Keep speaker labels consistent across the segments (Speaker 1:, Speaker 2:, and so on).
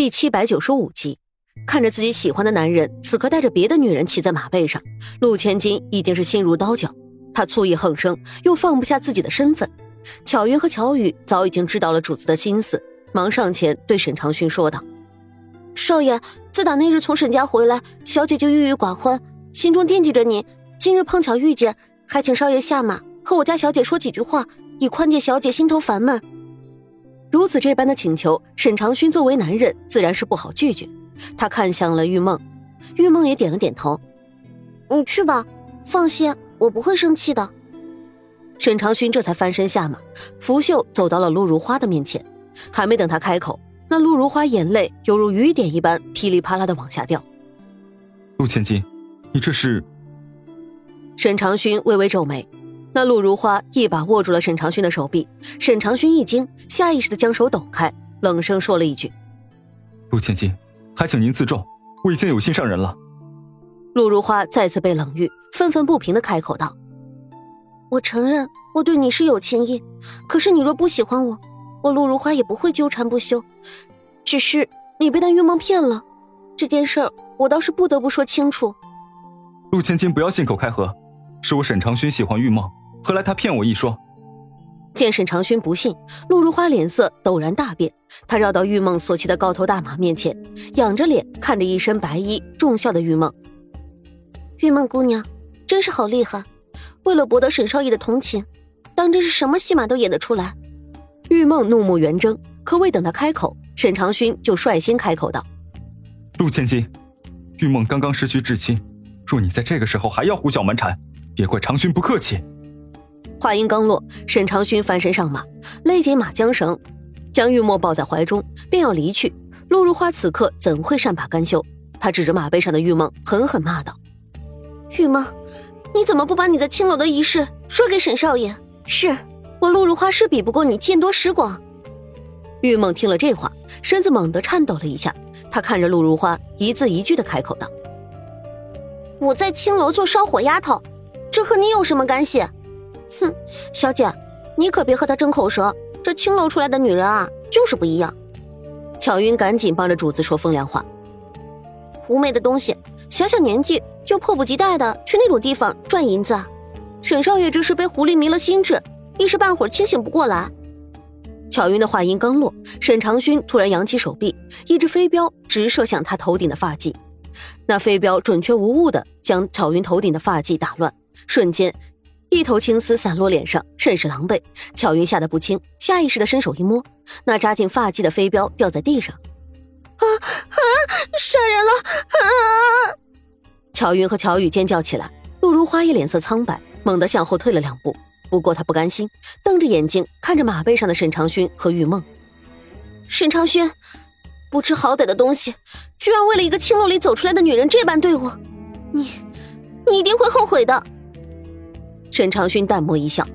Speaker 1: 第七百九十五集，看着自己喜欢的男人此刻带着别的女人骑在马背上，陆千金已经是心如刀绞。她醋意横生，又放不下自己的身份。巧云和巧雨早已经知道了主子的心思，忙上前对沈长勋说道：“
Speaker 2: 少爷，自打那日从沈家回来，小姐就郁郁寡欢，心中惦记着你。今日碰巧遇见，还请少爷下马和我家小姐说几句话，以宽解小姐心头烦闷。”
Speaker 1: 如此这般的请求，沈长勋作为男人自然是不好拒绝。他看向了玉梦，玉梦也点了点头：“
Speaker 2: 你去吧，放心，我不会生气的。”
Speaker 1: 沈长勋这才翻身下马，拂袖走到了陆如花的面前。还没等他开口，那陆如花眼泪犹如雨点一般噼里啪啦的往下掉。
Speaker 3: 陆千金，你这是？
Speaker 1: 沈长勋微微皱眉。那陆如花一把握住了沈长勋的手臂，沈长勋一惊，下意识的将手抖开，冷声说了一句：“
Speaker 3: 陆千金，还请您自重，我已经有心上人了。”
Speaker 1: 陆如花再次被冷遇，愤愤不平的开口道：“
Speaker 2: 我承认我对你是有情意，可是你若不喜欢我，我陆如花也不会纠缠不休。只是你被那玉梦骗了，这件事儿我倒是不得不说清楚。”
Speaker 3: 陆千金，不要信口开河，是我沈长勋喜欢玉梦。何来他骗我一说？
Speaker 1: 见沈长勋不信，陆如花脸色陡然大变。她绕到玉梦所骑的高头大马面前，仰着脸看着一身白衣重孝的玉梦。
Speaker 2: 玉梦姑娘，真是好厉害！为了博得沈少爷的同情，当真是什么戏码都演得出来。
Speaker 1: 玉梦怒目圆睁，可未等她开口，沈长勋就率先开口道：“
Speaker 3: 陆千金，玉梦刚刚失去至亲，若你在这个时候还要胡搅蛮缠，别怪长勋不客气。”
Speaker 1: 话音刚落，沈长勋翻身上马，勒紧马缰绳，将玉墨抱在怀中，便要离去。陆如花此刻怎会善罢甘休？她指着马背上的玉梦，狠狠骂道：“
Speaker 2: 玉梦，你怎么不把你在青楼的仪式说给沈少爷？是我陆如花是比不过你见多识广。”
Speaker 1: 玉梦听了这话，身子猛地颤抖了一下，她看着陆如花，一字一句的开口道：“
Speaker 2: 我在青楼做烧火丫头，这和你有什么干系？”哼，小姐，你可别和他争口舌。这青楼出来的女人啊，就是不一样。
Speaker 1: 巧云赶紧帮着主子说风凉话。
Speaker 2: 狐媚的东西，小小年纪就迫不及待的去那种地方赚银子。沈少爷这是被狐狸迷了心智，一时半会儿清醒不过来。
Speaker 1: 巧云的话音刚落，沈长勋突然扬起手臂，一只飞镖直射向他头顶的发髻。那飞镖准确无误的将巧云头顶的发髻打乱，瞬间。一头青丝散落脸上，甚是狼狈。巧云吓得不轻，下意识的伸手一摸，那扎进发髻的飞镖掉在地上。
Speaker 2: 啊啊！杀人了！啊！
Speaker 1: 巧云和乔雨尖叫起来。陆如花也脸色苍白，猛地向后退了两步。不过她不甘心，瞪着眼睛看着马背上的沈长勋和玉梦。
Speaker 2: 沈长勋，不知好歹的东西，居然为了一个青楼里走出来的女人这般对我，你，你一定会后悔的。
Speaker 1: 沈长勋淡漠一笑：“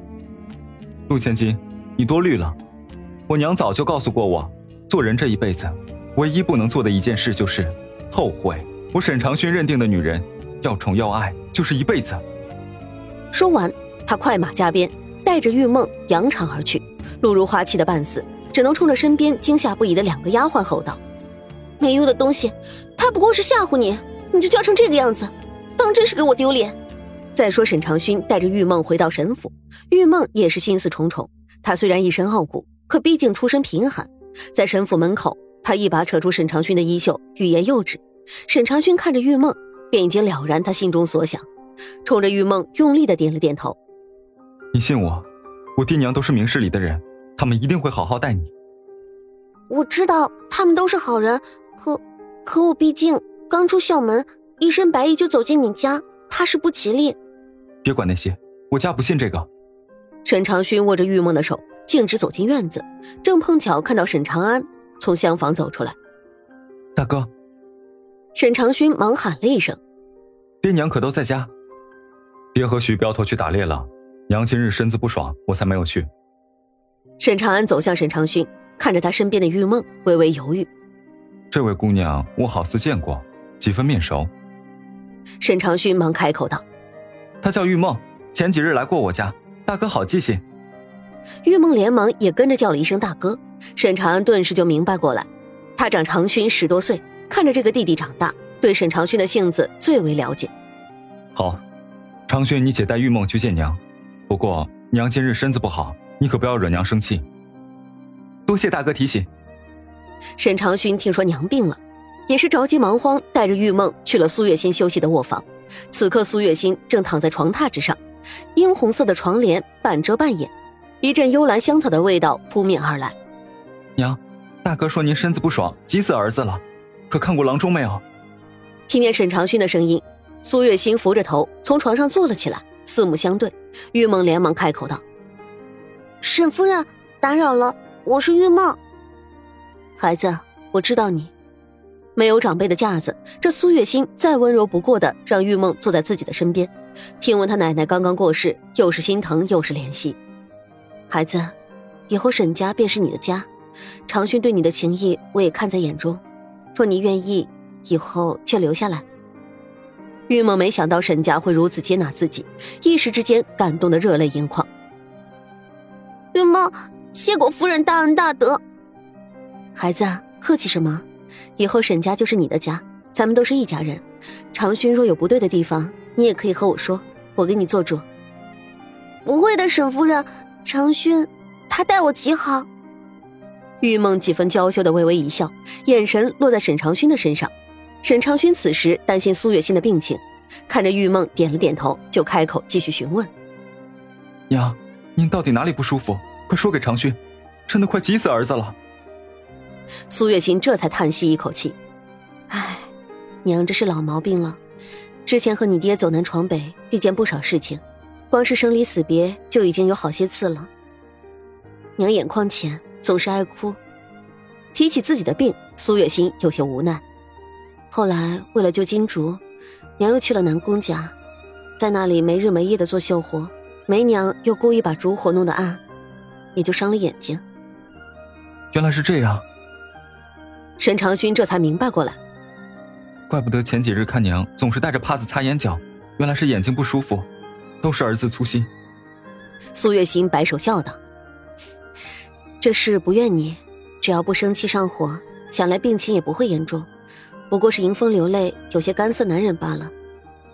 Speaker 3: 陆千金，你多虑了。我娘早就告诉过我，做人这一辈子，唯一不能做的一件事就是后悔。我沈长勋认定的女人，要宠要爱，就是一辈子。”
Speaker 1: 说完，他快马加鞭，带着玉梦扬长而去。陆如花气得半死，只能冲着身边惊吓不已的两个丫鬟吼道：“
Speaker 2: 没用的东西，他不过是吓唬你，你就叫成这个样子，当真是给我丢脸！”
Speaker 1: 再说沈长勋带着玉梦回到沈府，玉梦也是心思重重。她虽然一身傲骨，可毕竟出身贫寒。在沈府门口，她一把扯住沈长勋的衣袖，欲言又止。沈长勋看着玉梦，便已经了然他心中所想，冲着玉梦用力的点了点头：“
Speaker 3: 你信我，我爹娘都是明事理的人，他们一定会好好待你。”
Speaker 2: 我知道他们都是好人，可可我毕竟刚出校门，一身白衣就走进你家，怕是不吉利。
Speaker 3: 别管那些，我家不信这个。
Speaker 1: 沈长勋握着玉梦的手，径直走进院子，正碰巧看到沈长安从厢房走出来。
Speaker 3: 大哥，
Speaker 1: 沈长勋忙喊了一声：“
Speaker 3: 爹娘可都在家？”爹和徐镖头去打猎了，娘今日身子不爽，我才没有去。
Speaker 1: 沈长安走向沈长勋，看着他身边的玉梦，微微犹豫：“
Speaker 3: 这位姑娘，我好似见过，几分面熟。”
Speaker 1: 沈长勋忙开口道。
Speaker 3: 她叫玉梦，前几日来过我家，大哥好记性。
Speaker 1: 玉梦连忙也跟着叫了一声大哥，沈长安顿时就明白过来，他长长勋十多岁，看着这个弟弟长大，对沈长勋的性子最为了解。
Speaker 3: 好，长勋，你且带玉梦去见娘。不过娘今日身子不好，你可不要惹娘生气。
Speaker 4: 多谢大哥提醒。
Speaker 1: 沈长勋听说娘病了，也是着急忙慌，带着玉梦去了苏月心休息的卧房。此刻苏月心正躺在床榻之上，殷红色的床帘半遮半掩，一阵幽兰香草的味道扑面而来。
Speaker 3: 娘，大哥说您身子不爽，急死儿子了，可看过郎中没有？
Speaker 1: 听见沈长勋的声音，苏月心扶着头从床上坐了起来，四目相对，玉梦连忙开口道：“
Speaker 2: 沈夫人，打扰了，我是玉梦。
Speaker 1: 孩子，我知道你。”没有长辈的架子，这苏月心再温柔不过的让玉梦坐在自己的身边。听闻他奶奶刚刚过世，又是心疼又是怜惜。孩子，以后沈家便是你的家，长勋对你的情谊我也看在眼中。若你愿意，以后就留下来。玉梦没想到沈家会如此接纳自己，一时之间感动的热泪盈眶。
Speaker 2: 玉梦，谢过夫人大恩大德。
Speaker 1: 孩子，客气什么？以后沈家就是你的家，咱们都是一家人。长勋若有不对的地方，你也可以和我说，我给你做主。
Speaker 2: 不会的，沈夫人，长勋他待我极好。
Speaker 1: 玉梦几分娇羞的微微一笑，眼神落在沈长勋的身上。沈长勋此时担心苏月心的病情，看着玉梦点了点头，就开口继续询问：“
Speaker 3: 娘，您到底哪里不舒服？快说给长勋，真的快急死儿子了。”
Speaker 1: 苏月心这才叹息一口气：“唉，娘这是老毛病了。之前和你爹走南闯北，遇见不少事情，光是生离死别就已经有好些次了。娘眼眶浅，总是爱哭。提起自己的病，苏月心有些无奈。后来为了救金竹，娘又去了南宫家，在那里没日没夜的做绣活，梅娘又故意把烛火弄得暗，也就伤了眼睛。
Speaker 3: 原来是这样。”
Speaker 1: 沈长勋这才明白过来，
Speaker 3: 怪不得前几日看娘总是带着帕子擦眼角，原来是眼睛不舒服，都是儿子粗心。
Speaker 1: 苏月心摆手笑道：“这事不怨你，只要不生气上火，想来病情也不会严重，不过是迎风流泪，有些干涩难忍罢了。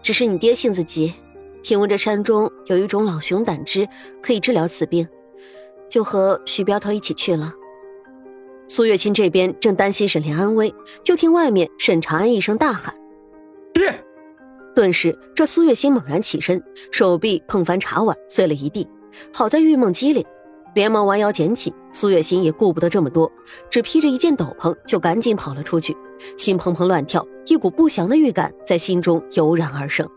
Speaker 1: 只是你爹性子急，听闻这山中有一种老熊胆汁可以治疗此病，就和徐镖头一起去了。”苏月清这边正担心沈莲安危，就听外面沈长安一声大喊：“
Speaker 4: 爹！”
Speaker 1: 顿时，这苏月心猛然起身，手臂碰翻茶碗，碎了一地。好在玉梦机灵，连忙弯腰捡起。苏月心也顾不得这么多，只披着一件斗篷就赶紧跑了出去，心怦怦乱跳，一股不祥的预感在心中油然而生。